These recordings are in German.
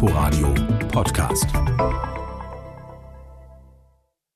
Inforadio Podcast.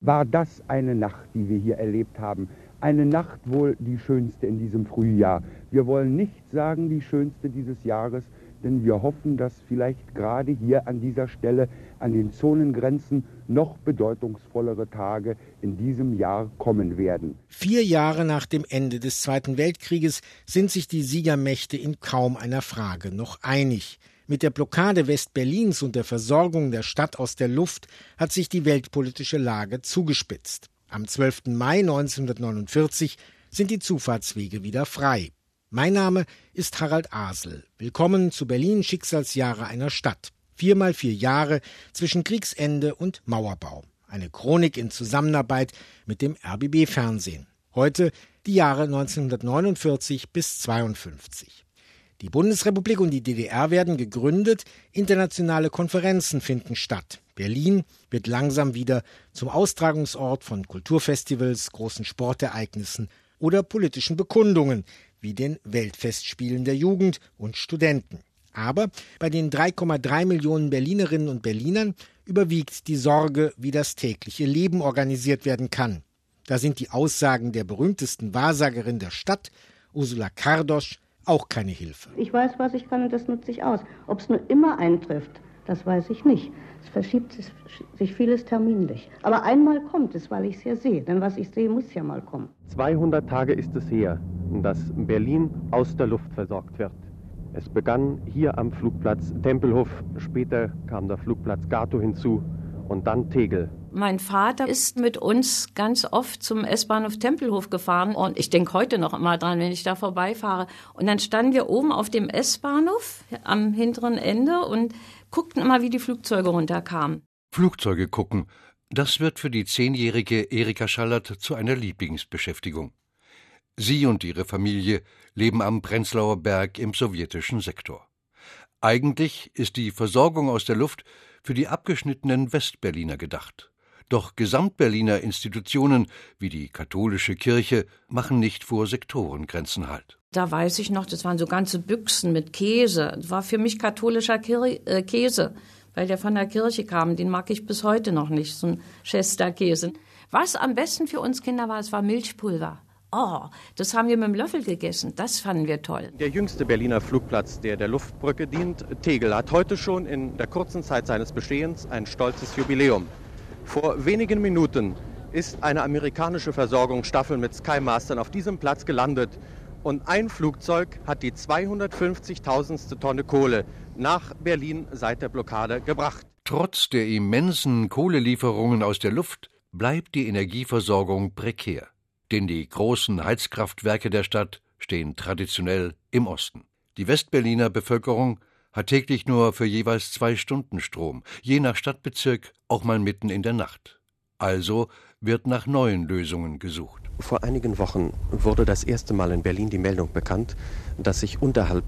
War das eine Nacht, die wir hier erlebt haben? Eine Nacht wohl die schönste in diesem Frühjahr. Wir wollen nicht sagen die schönste dieses Jahres, denn wir hoffen, dass vielleicht gerade hier an dieser Stelle an den Zonengrenzen noch bedeutungsvollere Tage in diesem Jahr kommen werden. Vier Jahre nach dem Ende des Zweiten Weltkrieges sind sich die Siegermächte in kaum einer Frage noch einig. Mit der Blockade Westberlins und der Versorgung der Stadt aus der Luft hat sich die weltpolitische Lage zugespitzt. Am 12. Mai 1949 sind die Zufahrtswege wieder frei. Mein Name ist Harald Asel. Willkommen zu Berlin Schicksalsjahre einer Stadt. Viermal vier Jahre zwischen Kriegsende und Mauerbau. Eine Chronik in Zusammenarbeit mit dem RBB Fernsehen. Heute die Jahre 1949 bis 52. Die Bundesrepublik und die DDR werden gegründet, internationale Konferenzen finden statt. Berlin wird langsam wieder zum Austragungsort von Kulturfestivals, großen Sportereignissen oder politischen Bekundungen, wie den Weltfestspielen der Jugend und Studenten. Aber bei den 3,3 Millionen Berlinerinnen und Berlinern überwiegt die Sorge, wie das tägliche Leben organisiert werden kann. Da sind die Aussagen der berühmtesten Wahrsagerin der Stadt, Ursula Kardosch, auch keine Hilfe. Ich weiß, was ich kann und das nutze ich aus. Ob es nur immer eintrifft, das weiß ich nicht. Es verschiebt sich vieles terminlich. Aber einmal kommt es, weil ich es ja sehe. Denn was ich sehe, muss ja mal kommen. 200 Tage ist es her, dass Berlin aus der Luft versorgt wird. Es begann hier am Flugplatz Tempelhof, später kam der Flugplatz Gato hinzu und dann Tegel. Mein Vater ist mit uns ganz oft zum S-Bahnhof Tempelhof gefahren und ich denke heute noch immer dran, wenn ich da vorbeifahre. Und dann standen wir oben auf dem S-Bahnhof am hinteren Ende und guckten immer, wie die Flugzeuge runterkamen. Flugzeuge gucken, das wird für die zehnjährige Erika Schallert zu einer Lieblingsbeschäftigung. Sie und ihre Familie leben am Prenzlauer Berg im sowjetischen Sektor. Eigentlich ist die Versorgung aus der Luft für die abgeschnittenen Westberliner gedacht. Doch Gesamtberliner Institutionen wie die katholische Kirche machen nicht vor Sektorengrenzen Halt. Da weiß ich noch, das waren so ganze Büchsen mit Käse. Das war für mich katholischer Kir äh, Käse, weil der von der Kirche kam. Den mag ich bis heute noch nicht, so ein Chester-Käse. Was am besten für uns Kinder war, es war Milchpulver. Oh, das haben wir mit dem Löffel gegessen. Das fanden wir toll. Der jüngste Berliner Flugplatz, der der Luftbrücke dient, Tegel, hat heute schon in der kurzen Zeit seines Bestehens ein stolzes Jubiläum. Vor wenigen Minuten ist eine amerikanische Versorgungsstaffel mit Skymastern auf diesem Platz gelandet. Und ein Flugzeug hat die 250.000. Tonne Kohle nach Berlin seit der Blockade gebracht. Trotz der immensen Kohlelieferungen aus der Luft bleibt die Energieversorgung prekär denn die großen Heizkraftwerke der Stadt stehen traditionell im Osten. Die Westberliner Bevölkerung hat täglich nur für jeweils zwei Stunden Strom, je nach Stadtbezirk auch mal mitten in der Nacht. Also wird nach neuen Lösungen gesucht. Vor einigen Wochen wurde das erste Mal in Berlin die Meldung bekannt, dass sich unterhalb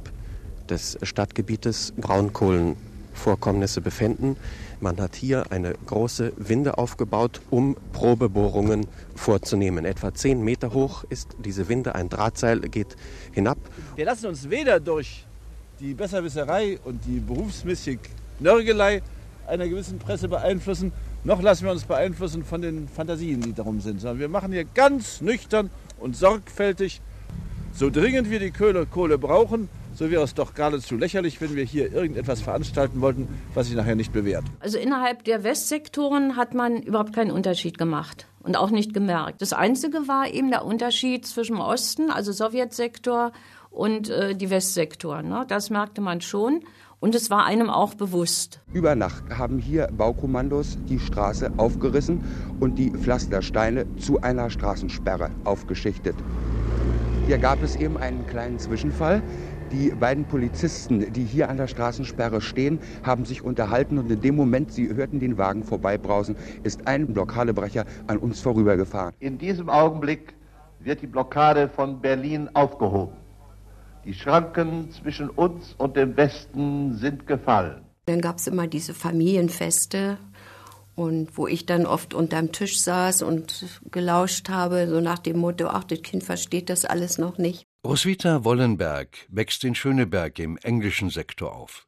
des Stadtgebietes Braunkohlenvorkommnisse befinden. Man hat hier eine große Winde aufgebaut, um Probebohrungen vorzunehmen. Etwa zehn Meter hoch ist diese Winde, ein Drahtseil geht hinab. Wir lassen uns weder durch die Besserwisserei und die berufsmäßig Nörgelei einer gewissen Presse beeinflussen, noch lassen wir uns beeinflussen von den Fantasien, die darum sind. Sondern wir machen hier ganz nüchtern und sorgfältig, so dringend wir die Kohle, Kohle brauchen, so wäre es doch geradezu lächerlich, wenn wir hier irgendetwas veranstalten wollten, was sich nachher nicht bewährt. Also innerhalb der Westsektoren hat man überhaupt keinen Unterschied gemacht und auch nicht gemerkt. Das Einzige war eben der Unterschied zwischen Osten, also Sowjetsektor, und äh, die Westsektoren. Ne? Das merkte man schon. Und es war einem auch bewusst. Über Nacht haben hier Baukommandos die Straße aufgerissen und die Pflastersteine zu einer Straßensperre aufgeschichtet. Hier gab es eben einen kleinen Zwischenfall. Die beiden Polizisten, die hier an der Straßensperre stehen, haben sich unterhalten und in dem Moment, sie hörten den Wagen vorbeibrausen, ist ein Blockadebrecher an uns vorübergefahren. In diesem Augenblick wird die Blockade von Berlin aufgehoben. Die Schranken zwischen uns und dem Westen sind gefallen. Dann gab es immer diese Familienfeste und wo ich dann oft unterm Tisch saß und gelauscht habe, so nach dem Motto, ach, das Kind versteht das alles noch nicht. Roswitha Wollenberg wächst in Schöneberg im englischen Sektor auf.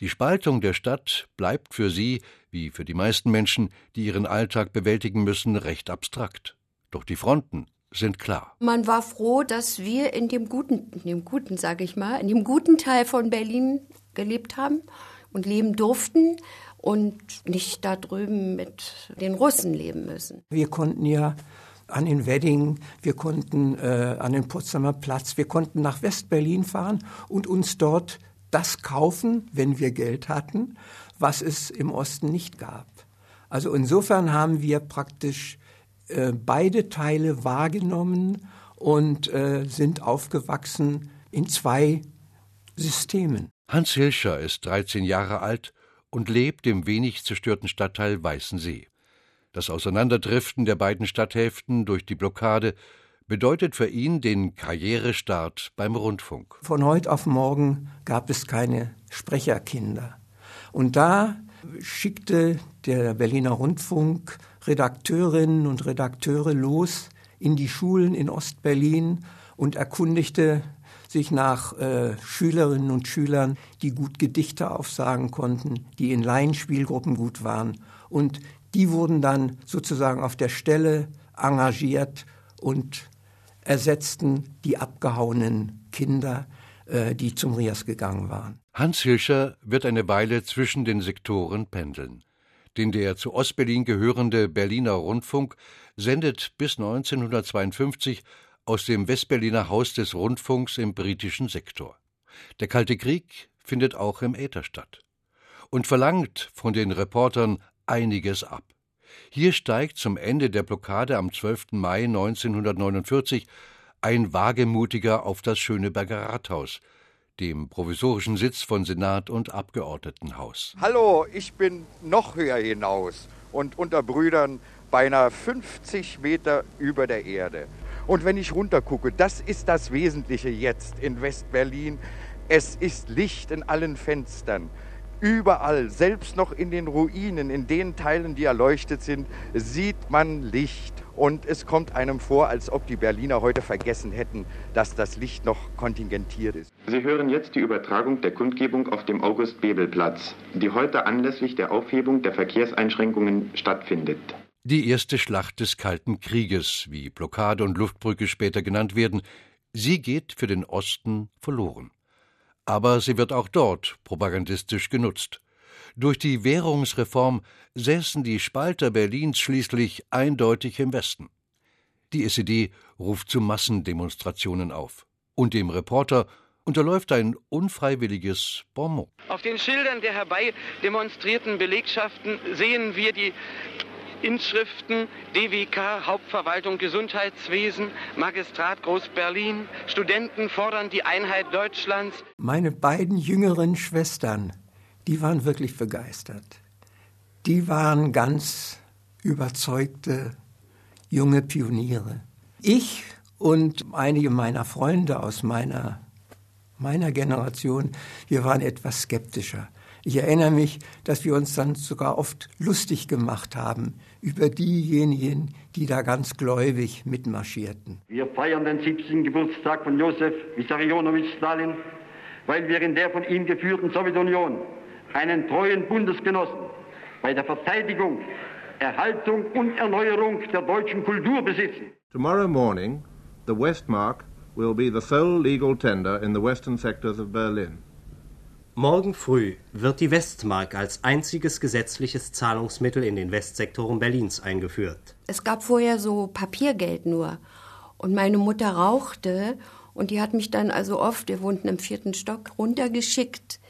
Die Spaltung der Stadt bleibt für sie, wie für die meisten Menschen, die ihren Alltag bewältigen müssen, recht abstrakt. Doch die Fronten sind klar. Man war froh, dass wir in dem guten, in dem guten, sage ich mal, in dem guten Teil von Berlin gelebt haben und leben durften und nicht da drüben mit den Russen leben müssen. Wir konnten ja an den Wedding, wir konnten äh, an den Potsdamer Platz, wir konnten nach Westberlin fahren und uns dort das kaufen, wenn wir Geld hatten, was es im Osten nicht gab. Also insofern haben wir praktisch äh, beide Teile wahrgenommen und äh, sind aufgewachsen in zwei Systemen. Hans Hilscher ist 13 Jahre alt und lebt im wenig zerstörten Stadtteil Weißensee. Das Auseinanderdriften der beiden Stadthälften durch die Blockade bedeutet für ihn den Karrierestart beim Rundfunk. Von heute auf morgen gab es keine Sprecherkinder. Und da schickte der Berliner Rundfunk Redakteurinnen und Redakteure los in die Schulen in Ostberlin und erkundigte sich nach äh, Schülerinnen und Schülern, die gut Gedichte aufsagen konnten, die in Laienspielgruppen gut waren. Und die wurden dann sozusagen auf der Stelle engagiert und ersetzten die abgehauenen Kinder, äh, die zum Rias gegangen waren. Hans Hilscher wird eine Weile zwischen den Sektoren pendeln. Den der zu Ostberlin gehörende Berliner Rundfunk sendet bis 1952 aus dem Westberliner Haus des Rundfunks im britischen Sektor. Der Kalte Krieg findet auch im Äther statt und verlangt von den Reportern einiges ab. Hier steigt zum Ende der Blockade am 12. Mai 1949 ein Wagemutiger auf das Schöneberger Rathaus, dem provisorischen Sitz von Senat und Abgeordnetenhaus. Hallo, ich bin noch höher hinaus und unter Brüdern beinahe 50 Meter über der Erde. Und wenn ich runtergucke, das ist das Wesentliche jetzt in Westberlin. Es ist Licht in allen Fenstern. Überall, selbst noch in den Ruinen, in den Teilen, die erleuchtet sind, sieht man Licht. Und es kommt einem vor, als ob die Berliner heute vergessen hätten, dass das Licht noch kontingentiert ist. Sie hören jetzt die Übertragung der Kundgebung auf dem August-Bebel-Platz, die heute anlässlich der Aufhebung der Verkehrseinschränkungen stattfindet. Die erste Schlacht des Kalten Krieges, wie Blockade und Luftbrücke später genannt werden, sie geht für den Osten verloren. Aber sie wird auch dort propagandistisch genutzt. Durch die Währungsreform säßen die Spalter Berlins schließlich eindeutig im Westen. Die SED ruft zu Massendemonstrationen auf. Und dem Reporter unterläuft ein unfreiwilliges Bonmot. Auf den Schildern der herbei demonstrierten Belegschaften sehen wir die Inschriften DWK, Hauptverwaltung Gesundheitswesen, Magistrat Groß-Berlin, Studenten fordern die Einheit Deutschlands. Meine beiden jüngeren Schwestern, die waren wirklich begeistert. Die waren ganz überzeugte junge Pioniere. Ich und einige meiner Freunde aus meiner, meiner Generation, wir waren etwas skeptischer. Ich erinnere mich, dass wir uns dann sogar oft lustig gemacht haben über diejenigen, die da ganz gläubig mitmarschierten. Wir feiern den 70. Geburtstag von Josef Vissarionowitsch Stalin, weil wir in der von ihm geführten Sowjetunion einen treuen Bundesgenossen bei der Verteidigung, Erhaltung und Erneuerung der deutschen Kultur besitzen. Tomorrow morning, the Westmark will be the sole legal tender in the western sectors of Berlin. Morgen früh wird die Westmark als einziges gesetzliches Zahlungsmittel in den Westsektoren Berlins eingeführt. Es gab vorher so Papiergeld nur. Und meine Mutter rauchte und die hat mich dann also oft, wir wohnten im vierten Stock, runtergeschickt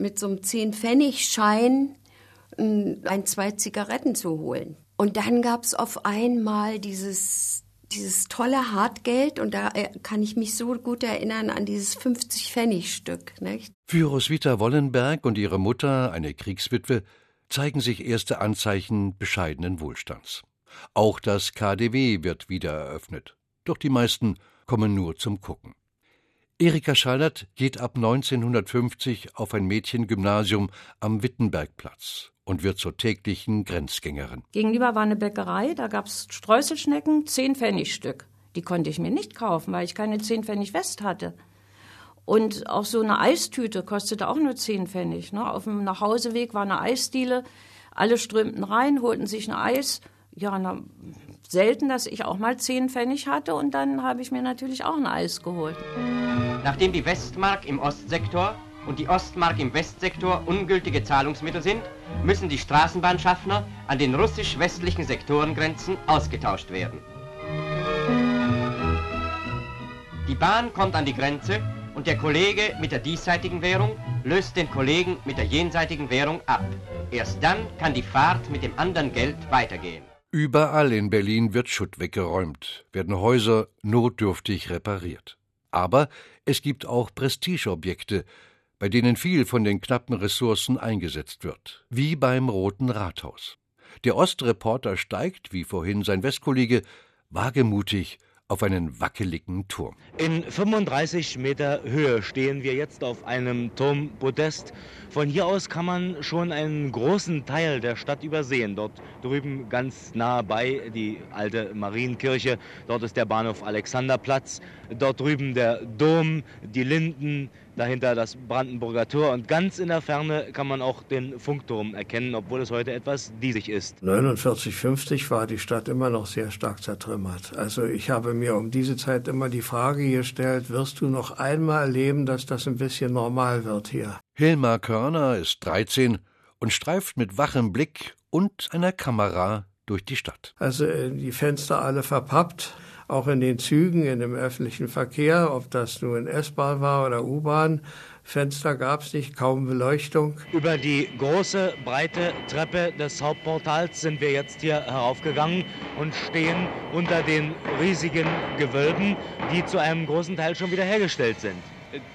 mit so einem 10-Pfennig-Schein ein, zwei Zigaretten zu holen. Und dann gab es auf einmal dieses dieses tolle Hartgeld und da äh, kann ich mich so gut erinnern an dieses 50 Pfennig Stück. Nicht? Für Roswitha Wollenberg und ihre Mutter, eine Kriegswitwe, zeigen sich erste Anzeichen bescheidenen Wohlstands. Auch das KDW wird wieder eröffnet. Doch die meisten kommen nur zum Gucken. Erika Schallert geht ab 1950 auf ein Mädchengymnasium am Wittenbergplatz und wird zur täglichen Grenzgängerin. Gegenüber war eine Bäckerei, da gab es Streuselschnecken, zehn Pfennig Stück. Die konnte ich mir nicht kaufen, weil ich keine zehn Pfennig West hatte. Und auch so eine Eistüte kostete auch nur 10 Pfennig. Ne? Auf dem Nachhauseweg war eine Eisdiele. Alle strömten rein, holten sich ein Eis. Ja, na, selten, dass ich auch mal 10 Pfennig hatte. Und dann habe ich mir natürlich auch ein Eis geholt. Nachdem die Westmark im Ostsektor und die Ostmark im Westsektor ungültige Zahlungsmittel sind, müssen die Straßenbahnschaffner an den russisch-westlichen Sektorengrenzen ausgetauscht werden. Die Bahn kommt an die Grenze und der Kollege mit der diesseitigen Währung löst den Kollegen mit der jenseitigen Währung ab. Erst dann kann die Fahrt mit dem anderen Geld weitergehen. Überall in Berlin wird Schutt weggeräumt, werden Häuser notdürftig repariert. Aber es gibt auch Prestigeobjekte, bei denen viel von den knappen Ressourcen eingesetzt wird, wie beim Roten Rathaus. Der Ostreporter steigt, wie vorhin sein Westkollege, wagemutig auf einen wackeligen Turm. In 35 Meter Höhe stehen wir jetzt auf einem Turmpodest. Von hier aus kann man schon einen großen Teil der Stadt übersehen. Dort drüben ganz nah bei die alte Marienkirche. Dort ist der Bahnhof Alexanderplatz. Dort drüben der Dom, die Linden, dahinter das Brandenburger Tor und ganz in der Ferne kann man auch den Funkturm erkennen, obwohl es heute etwas diesig ist. 49, 50 war die Stadt immer noch sehr stark zertrümmert. Also ich habe mir um diese Zeit immer die Frage gestellt, wirst du noch einmal erleben, dass das ein bisschen normal wird hier? Hilmar Körner ist 13 und streift mit wachem Blick und einer Kamera durch die Stadt. Also äh, die Fenster alle verpappt auch in den Zügen, in dem öffentlichen Verkehr, ob das nun S-Bahn war oder U-Bahn. Fenster gab es nicht, kaum Beleuchtung. Über die große, breite Treppe des Hauptportals sind wir jetzt hier heraufgegangen und stehen unter den riesigen Gewölben, die zu einem großen Teil schon wieder hergestellt sind.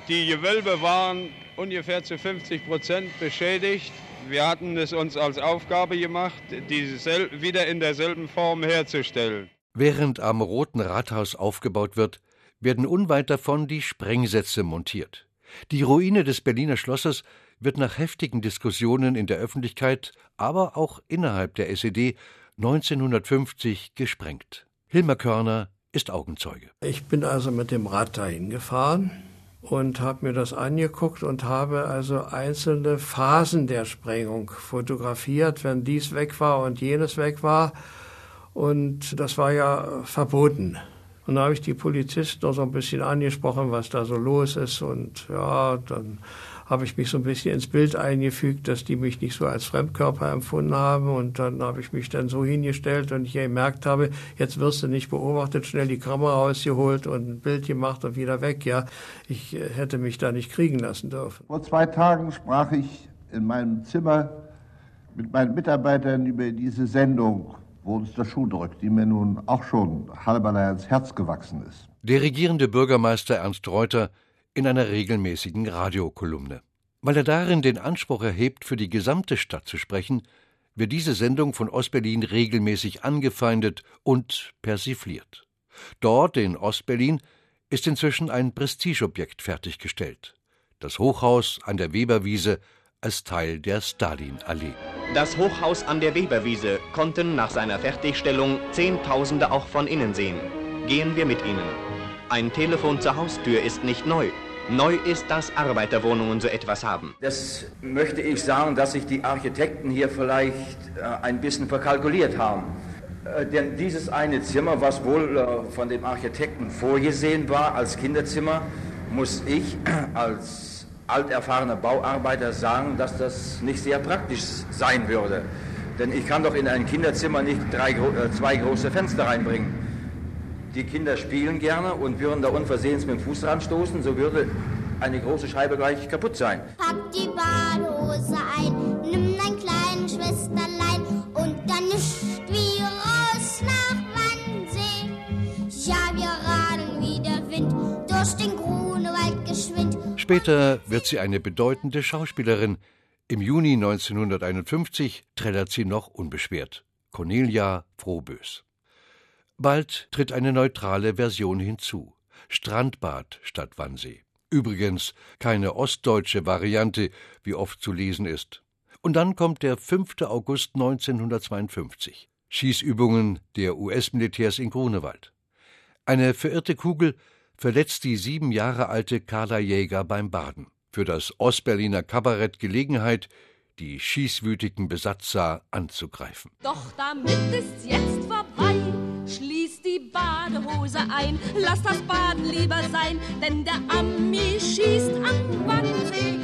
Die Gewölbe waren ungefähr zu 50 Prozent beschädigt. Wir hatten es uns als Aufgabe gemacht, diese wieder in derselben Form herzustellen. Während am Roten Rathaus aufgebaut wird, werden unweit davon die Sprengsätze montiert. Die Ruine des Berliner Schlosses wird nach heftigen Diskussionen in der Öffentlichkeit, aber auch innerhalb der SED 1950 gesprengt. Hilmar Körner ist Augenzeuge. Ich bin also mit dem Rad dahin gefahren und habe mir das angeguckt und habe also einzelne Phasen der Sprengung fotografiert, wenn dies weg war und jenes weg war und das war ja verboten. Und da habe ich die Polizisten noch so ein bisschen angesprochen, was da so los ist. Und ja, dann habe ich mich so ein bisschen ins Bild eingefügt, dass die mich nicht so als Fremdkörper empfunden haben. Und dann habe ich mich dann so hingestellt und ich gemerkt habe, jetzt wirst du nicht beobachtet, schnell die Kamera rausgeholt und ein Bild gemacht und wieder weg. Ja, ich äh, hätte mich da nicht kriegen lassen dürfen. Vor zwei Tagen sprach ich in meinem Zimmer mit meinen Mitarbeitern über diese Sendung wo uns der Schuh drückt, die mir nun auch schon halberlei ans Herz gewachsen ist. Der regierende Bürgermeister Ernst Reuter in einer regelmäßigen Radiokolumne. Weil er darin den Anspruch erhebt, für die gesamte Stadt zu sprechen, wird diese Sendung von Ostberlin regelmäßig angefeindet und persifliert. Dort, in Ostberlin, ist inzwischen ein Prestigeobjekt fertiggestellt. Das Hochhaus an der Weberwiese als Teil der Stalinallee. Das Hochhaus an der Weberwiese konnten nach seiner Fertigstellung Zehntausende auch von innen sehen. Gehen wir mit ihnen. Ein Telefon zur Haustür ist nicht neu. Neu ist, dass Arbeiterwohnungen so etwas haben. Das möchte ich sagen, dass sich die Architekten hier vielleicht äh, ein bisschen verkalkuliert haben. Äh, denn dieses eine Zimmer, was wohl äh, von dem Architekten vorgesehen war als Kinderzimmer, muss ich als alterfahrene Bauarbeiter sagen, dass das nicht sehr praktisch sein würde. Denn ich kann doch in ein Kinderzimmer nicht drei, äh, zwei große Fenster reinbringen. Die Kinder spielen gerne und würden da unversehens mit dem Fuß ranstoßen, so würde eine große Scheibe gleich kaputt sein. Pack die Badehose ein, nimm dein kleines Später wird sie eine bedeutende Schauspielerin. Im Juni 1951 trällert sie noch unbeschwert. Cornelia Frohbös. Bald tritt eine neutrale Version hinzu. Strandbad statt Wannsee. Übrigens keine ostdeutsche Variante, wie oft zu lesen ist. Und dann kommt der 5. August 1952. Schießübungen der US-Militärs in Grunewald. Eine verirrte Kugel verletzt die sieben Jahre alte Carla Jäger beim Baden. Für das Ostberliner Kabarett Gelegenheit, die schießwütigen Besatzer anzugreifen. Doch damit ist's jetzt vorbei. Schließ die Badehose ein, lass das Baden lieber sein, denn der Ami schießt an Wannsee.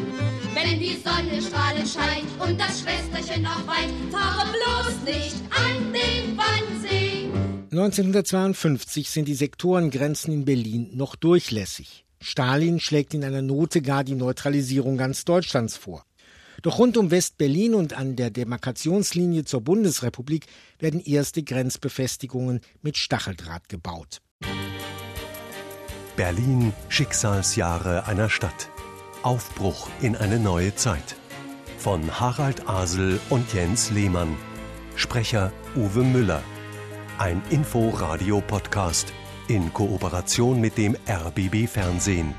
Wenn die Sonne strahlend scheint und das Schwesterchen noch weint, fahre bloß nicht an den Wannsee. 1952 sind die Sektorengrenzen in Berlin noch durchlässig. Stalin schlägt in einer Note gar die Neutralisierung ganz Deutschlands vor. Doch rund um West-Berlin und an der Demarkationslinie zur Bundesrepublik werden erste Grenzbefestigungen mit Stacheldraht gebaut. Berlin Schicksalsjahre einer Stadt. Aufbruch in eine neue Zeit. Von Harald Asel und Jens Lehmann. Sprecher Uwe Müller. Ein Info-Radio-Podcast in Kooperation mit dem RBB Fernsehen.